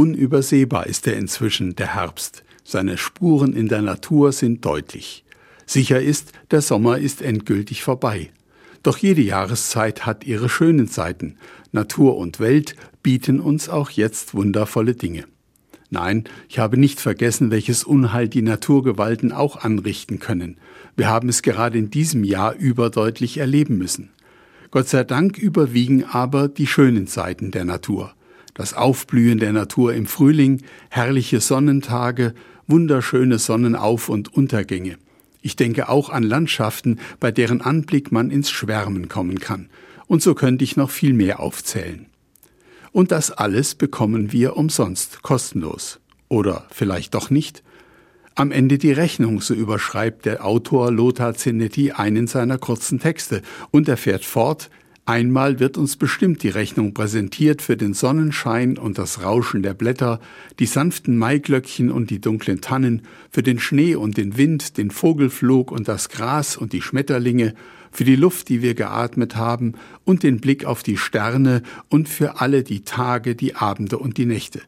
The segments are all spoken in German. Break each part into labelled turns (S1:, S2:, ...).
S1: Unübersehbar ist er inzwischen, der Herbst. Seine Spuren in der Natur sind deutlich. Sicher ist, der Sommer ist endgültig vorbei. Doch jede Jahreszeit hat ihre schönen Seiten. Natur und Welt bieten uns auch jetzt wundervolle Dinge. Nein, ich habe nicht vergessen, welches Unheil die Naturgewalten auch anrichten können. Wir haben es gerade in diesem Jahr überdeutlich erleben müssen. Gott sei Dank überwiegen aber die schönen Seiten der Natur. Das Aufblühen der Natur im Frühling, herrliche Sonnentage, wunderschöne Sonnenauf- und Untergänge. Ich denke auch an Landschaften, bei deren Anblick man ins Schwärmen kommen kann. Und so könnte ich noch viel mehr aufzählen. Und das alles bekommen wir umsonst, kostenlos. Oder vielleicht doch nicht? Am Ende die Rechnung, so überschreibt der Autor Lothar Zinetti einen seiner kurzen Texte, und er fährt fort, Einmal wird uns bestimmt die Rechnung präsentiert für den Sonnenschein und das Rauschen der Blätter, die sanften Maiglöckchen und die dunklen Tannen, für den Schnee und den Wind, den Vogelflug und das Gras und die Schmetterlinge, für die Luft, die wir geatmet haben und den Blick auf die Sterne und für alle die Tage, die Abende und die Nächte.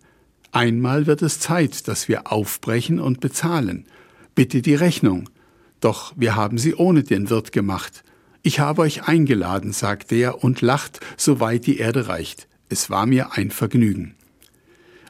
S1: Einmal wird es Zeit, dass wir aufbrechen und bezahlen. Bitte die Rechnung. Doch wir haben sie ohne den Wirt gemacht. Ich habe euch eingeladen, sagt er und lacht, soweit die Erde reicht. Es war mir ein Vergnügen.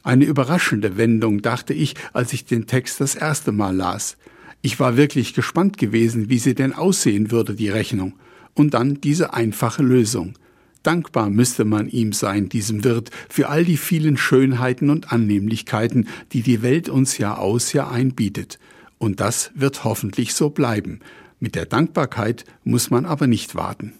S1: Eine überraschende Wendung, dachte ich, als ich den Text das erste Mal las. Ich war wirklich gespannt gewesen, wie sie denn aussehen würde, die Rechnung. Und dann diese einfache Lösung. Dankbar müsste man ihm sein, diesem Wirt, für all die vielen Schönheiten und Annehmlichkeiten, die die Welt uns Jahr aus Jahr ein bietet. Und das wird hoffentlich so bleiben. Mit der Dankbarkeit muss man aber nicht warten.